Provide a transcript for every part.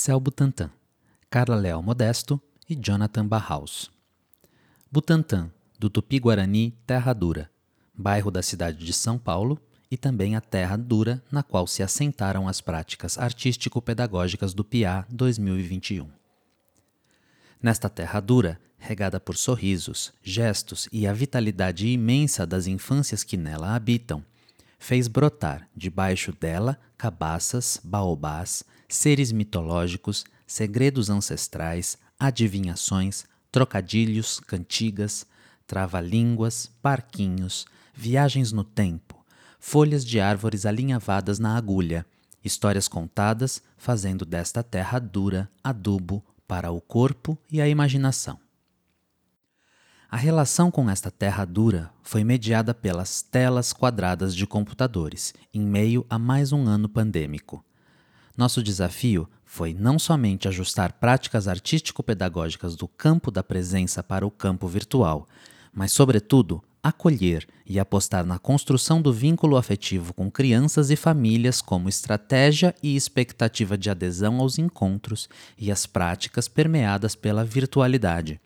Céu Butantan, Carla Leal Modesto e Jonathan Barhaus. Butantã, do Tupi-Guarani Terra Dura, bairro da cidade de São Paulo, e também a Terra Dura, na qual se assentaram as práticas artístico-pedagógicas do PIA 2021. Nesta terra dura, regada por sorrisos, gestos e a vitalidade imensa das infâncias que nela habitam, fez brotar debaixo dela cabaças, baobás, seres mitológicos, segredos ancestrais, adivinhações, trocadilhos, cantigas, trava-línguas, parquinhos, viagens no tempo, folhas de árvores alinhavadas na agulha, histórias contadas, fazendo desta terra dura adubo para o corpo e a imaginação. A relação com esta terra dura foi mediada pelas telas quadradas de computadores, em meio a mais um ano pandêmico. Nosso desafio foi não somente ajustar práticas artístico-pedagógicas do campo da presença para o campo virtual, mas, sobretudo, acolher e apostar na construção do vínculo afetivo com crianças e famílias como estratégia e expectativa de adesão aos encontros e às práticas permeadas pela virtualidade.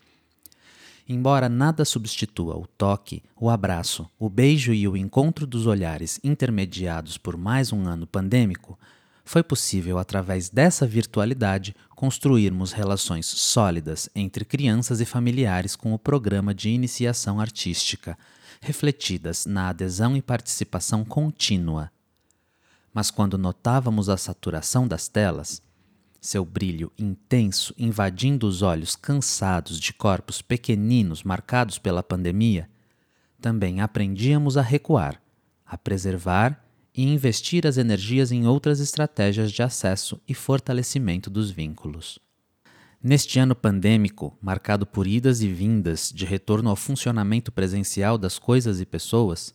Embora nada substitua o toque, o abraço, o beijo e o encontro dos olhares intermediados por mais um ano pandêmico, foi possível, através dessa virtualidade, construirmos relações sólidas entre crianças e familiares com o programa de iniciação artística, refletidas na adesão e participação contínua. Mas quando notávamos a saturação das telas, seu brilho intenso invadindo os olhos cansados de corpos pequeninos marcados pela pandemia, também aprendíamos a recuar, a preservar e investir as energias em outras estratégias de acesso e fortalecimento dos vínculos. Neste ano pandêmico, marcado por idas e vindas de retorno ao funcionamento presencial das coisas e pessoas,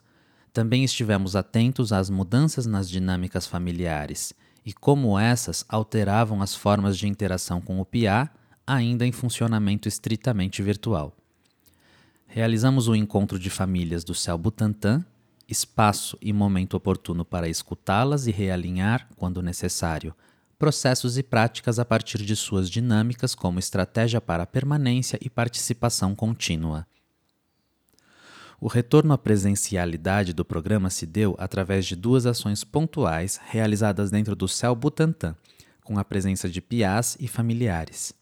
também estivemos atentos às mudanças nas dinâmicas familiares e como essas alteravam as formas de interação com o PIA, ainda em funcionamento estritamente virtual. Realizamos o encontro de famílias do Céu Butantã espaço e momento oportuno para escutá-las e realinhar, quando necessário, processos e práticas a partir de suas dinâmicas como estratégia para permanência e participação contínua. O retorno à presencialidade do programa se deu através de duas ações pontuais realizadas dentro do Céu Butantã, com a presença de piás e familiares.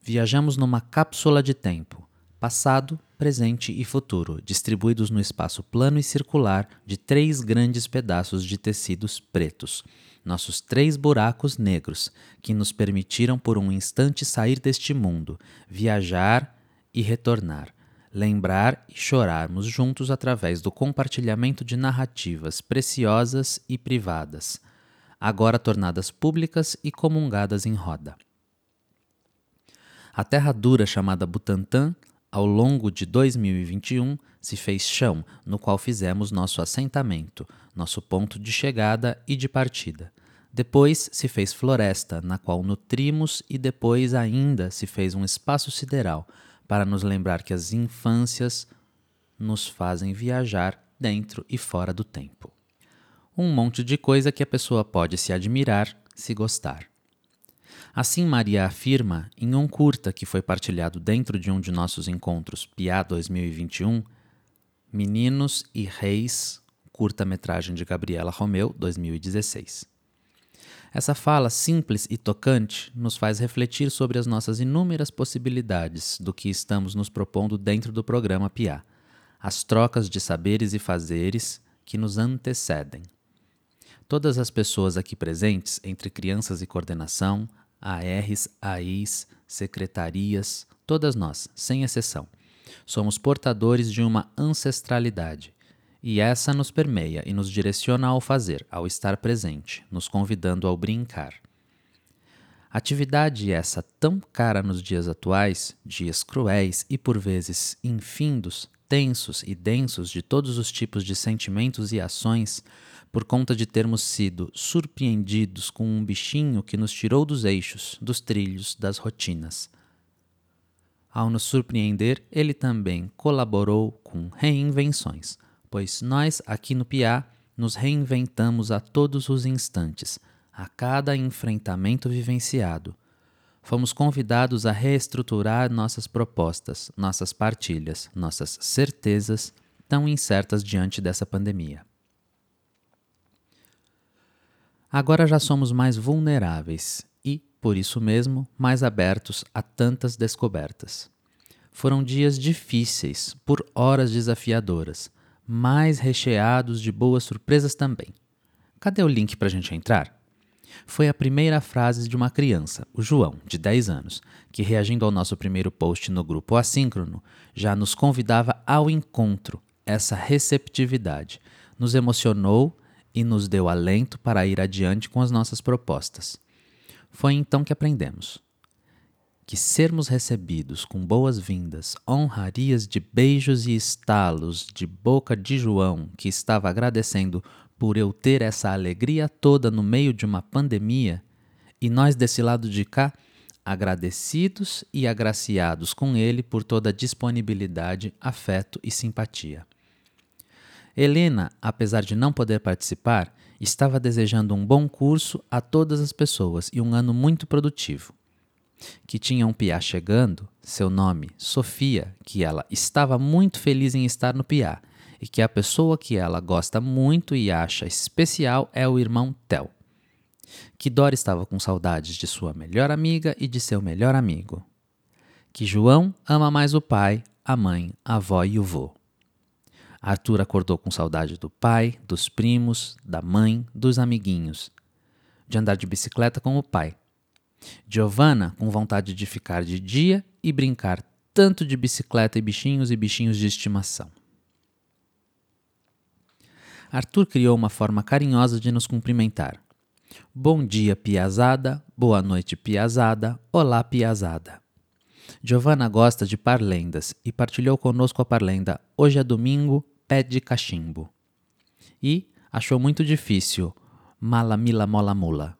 Viajamos numa cápsula de tempo, passado, presente e futuro, distribuídos no espaço plano e circular de três grandes pedaços de tecidos pretos, nossos três buracos negros, que nos permitiram por um instante sair deste mundo, viajar e retornar, lembrar e chorarmos juntos através do compartilhamento de narrativas preciosas e privadas, agora tornadas públicas e comungadas em roda. A terra dura chamada Butantã ao longo de 2021, se fez chão no qual fizemos nosso assentamento, nosso ponto de chegada e de partida. Depois se fez floresta, na qual nutrimos, e depois ainda se fez um espaço sideral, para nos lembrar que as infâncias nos fazem viajar dentro e fora do tempo. Um monte de coisa que a pessoa pode se admirar se gostar. Assim, Maria afirma, em um curta que foi partilhado dentro de um de nossos encontros PIA 2021, Meninos e Reis, curta-metragem de Gabriela Romeu, 2016. Essa fala simples e tocante nos faz refletir sobre as nossas inúmeras possibilidades do que estamos nos propondo dentro do programa PIA, as trocas de saberes e fazeres que nos antecedem. Todas as pessoas aqui presentes, entre crianças e coordenação, ARs, AIs, secretarias, todas nós, sem exceção. Somos portadores de uma ancestralidade, e essa nos permeia e nos direciona ao fazer, ao estar presente, nos convidando ao brincar. Atividade essa tão cara nos dias atuais, dias cruéis e por vezes infindos, tensos e densos de todos os tipos de sentimentos e ações, por conta de termos sido surpreendidos com um bichinho que nos tirou dos eixos, dos trilhos, das rotinas. Ao nos surpreender, ele também colaborou com reinvenções, pois nós aqui no Piá nos reinventamos a todos os instantes, a cada enfrentamento vivenciado. Fomos convidados a reestruturar nossas propostas, nossas partilhas, nossas certezas, tão incertas diante dessa pandemia. Agora já somos mais vulneráveis e, por isso mesmo, mais abertos a tantas descobertas. Foram dias difíceis, por horas desafiadoras, mas recheados de boas surpresas também. Cadê o link para a gente entrar? Foi a primeira frase de uma criança, o João, de 10 anos, que, reagindo ao nosso primeiro post no grupo assíncrono, já nos convidava ao encontro, essa receptividade. Nos emocionou e nos deu alento para ir adiante com as nossas propostas. Foi então que aprendemos que sermos recebidos com boas-vindas, honrarias de beijos e estalos de boca de João, que estava agradecendo por eu ter essa alegria toda no meio de uma pandemia, e nós desse lado de cá, agradecidos e agraciados com ele por toda a disponibilidade, afeto e simpatia. Helena, apesar de não poder participar, estava desejando um bom curso a todas as pessoas e um ano muito produtivo. Que tinha um piá chegando, seu nome, Sofia, que ela estava muito feliz em estar no piá e que a pessoa que ela gosta muito e acha especial é o irmão Tel. Que Dora estava com saudades de sua melhor amiga e de seu melhor amigo. Que João ama mais o pai, a mãe, a avó e o vô. Arthur acordou com saudade do pai, dos primos, da mãe, dos amiguinhos, de andar de bicicleta com o pai. Giovanna com vontade de ficar de dia e brincar tanto de bicicleta e bichinhos e bichinhos de estimação. Arthur criou uma forma carinhosa de nos cumprimentar. Bom dia, piazada. Boa noite, piazada. Olá, piazada. Giovanna gosta de parlendas e partilhou conosco a parlenda Hoje é domingo, pé de cachimbo. E achou muito difícil mala mila mola mula.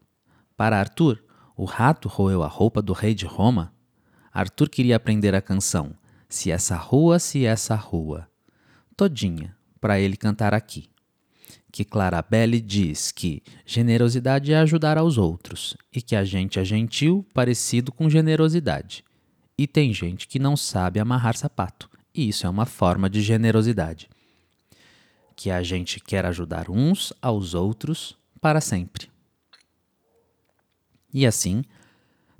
Para Arthur, o rato roeu a roupa do rei de Roma. Arthur queria aprender a canção Se essa rua, se essa rua, todinha, para ele cantar aqui. Que Clarabelle diz que generosidade é ajudar aos outros e que a gente é gentil parecido com generosidade. E tem gente que não sabe amarrar sapato, e isso é uma forma de generosidade que a gente quer ajudar uns aos outros para sempre. E assim,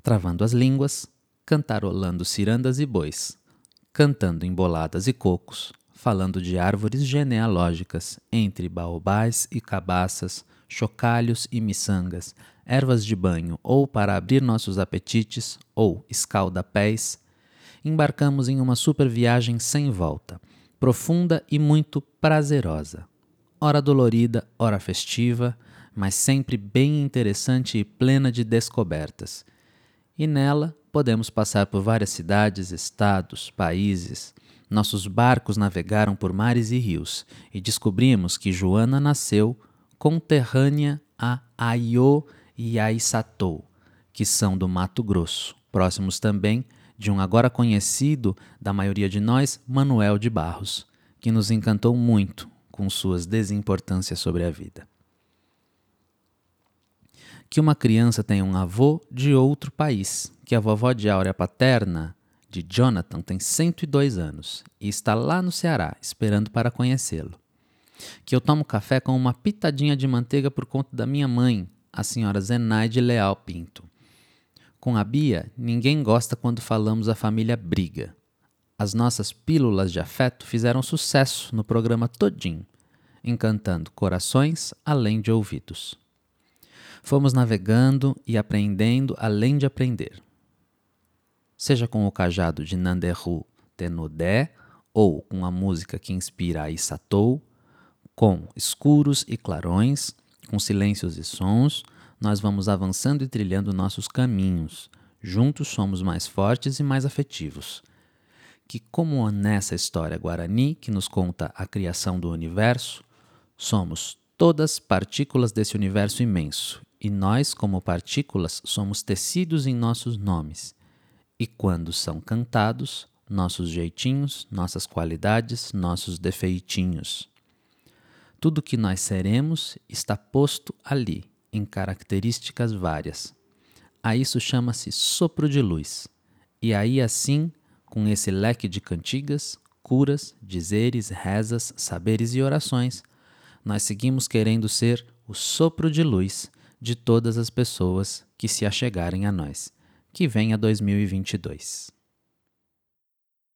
travando as línguas, cantarolando cirandas e bois, cantando emboladas e cocos, falando de árvores genealógicas entre baobás e cabaças, chocalhos e miçangas, ervas de banho ou para abrir nossos apetites ou escalda-pés, embarcamos em uma super viagem sem volta profunda e muito prazerosa. Ora dolorida, ora festiva, mas sempre bem interessante e plena de descobertas. E nela podemos passar por várias cidades, estados, países. Nossos barcos navegaram por mares e rios e descobrimos que Joana nasceu conterrânea a Aiô e Aissatou, que são do Mato Grosso, próximos também de um agora conhecido da maioria de nós, Manuel de Barros, que nos encantou muito com suas desimportâncias sobre a vida. Que uma criança tenha um avô de outro país, que a vovó de Áurea paterna de Jonathan tem 102 anos e está lá no Ceará esperando para conhecê-lo. Que eu tomo café com uma pitadinha de manteiga por conta da minha mãe, a senhora Zenaide Leal Pinto com a Bia, ninguém gosta quando falamos a família briga. As nossas pílulas de afeto fizeram sucesso no programa todinho, encantando corações além de ouvidos. Fomos navegando e aprendendo além de aprender. Seja com o cajado de Nanderru Tenodé ou com a música que inspira a Isatou, com escuros e clarões, com silêncios e sons, nós vamos avançando e trilhando nossos caminhos. Juntos somos mais fortes e mais afetivos. Que, como nessa história guarani que nos conta a criação do universo, somos todas partículas desse universo imenso, e nós, como partículas, somos tecidos em nossos nomes. E quando são cantados, nossos jeitinhos, nossas qualidades, nossos defeitinhos. Tudo que nós seremos está posto ali em características várias. A isso chama-se sopro de luz. E aí, assim, com esse leque de cantigas, curas, dizeres, rezas, saberes e orações, nós seguimos querendo ser o sopro de luz de todas as pessoas que se achegarem a nós. Que venha 2022.